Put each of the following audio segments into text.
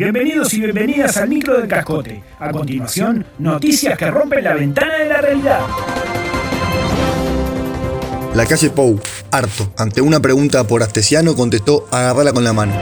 Bienvenidos y bienvenidas al micro del cascote. A continuación, noticias que rompen la ventana de la realidad. La calle Pou, harto, ante una pregunta por Astesiano, contestó agarrala con la mano.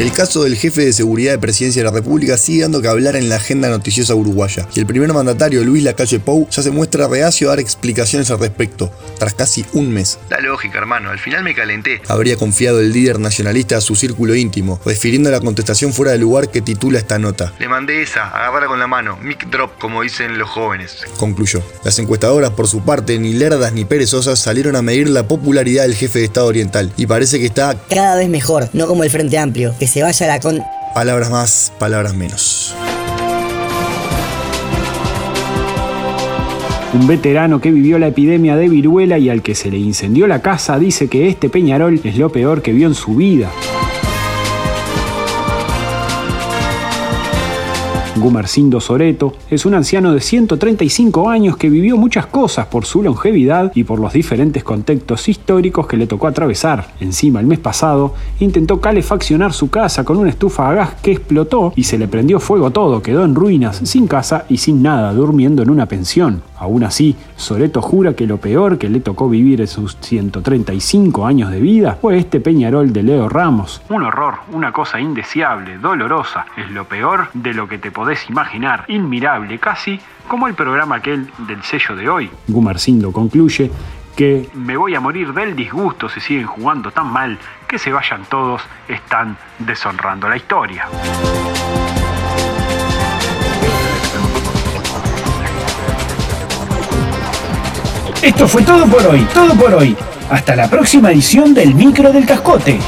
El caso del jefe de seguridad de presidencia de la República sigue dando que hablar en la agenda noticiosa uruguaya, y el primer mandatario, Luis Lacalle Pou, ya se muestra reacio a dar explicaciones al respecto, tras casi un mes. La lógica, hermano, al final me calenté. Habría confiado el líder nacionalista a su círculo íntimo, refiriendo la contestación fuera de lugar que titula esta nota. Le mandé esa, agarrarla con la mano, mic drop, como dicen los jóvenes. Concluyó. Las encuestadoras, por su parte, ni lerdas ni perezosas, salieron a medir la popularidad del jefe de Estado Oriental, y parece que está cada vez mejor, no como el Frente Amplio, que se vaya la con... Palabras más, palabras menos. Un veterano que vivió la epidemia de viruela y al que se le incendió la casa dice que este Peñarol es lo peor que vio en su vida. Gumercindo Soreto es un anciano de 135 años que vivió muchas cosas por su longevidad y por los diferentes contextos históricos que le tocó atravesar. Encima, el mes pasado, intentó calefaccionar su casa con una estufa a gas que explotó y se le prendió fuego todo, quedó en ruinas, sin casa y sin nada, durmiendo en una pensión. Aún así, Soreto jura que lo peor que le tocó vivir en sus 135 años de vida fue este Peñarol de Leo Ramos. Un horror, una cosa indeseable, dolorosa, es lo peor de lo que te podés imaginar, inmirable casi, como el programa aquel del sello de hoy. Gumercindo concluye que me voy a morir del disgusto si siguen jugando tan mal, que se vayan todos, están deshonrando la historia. Esto fue todo por hoy, todo por hoy. Hasta la próxima edición del Micro del Cascote.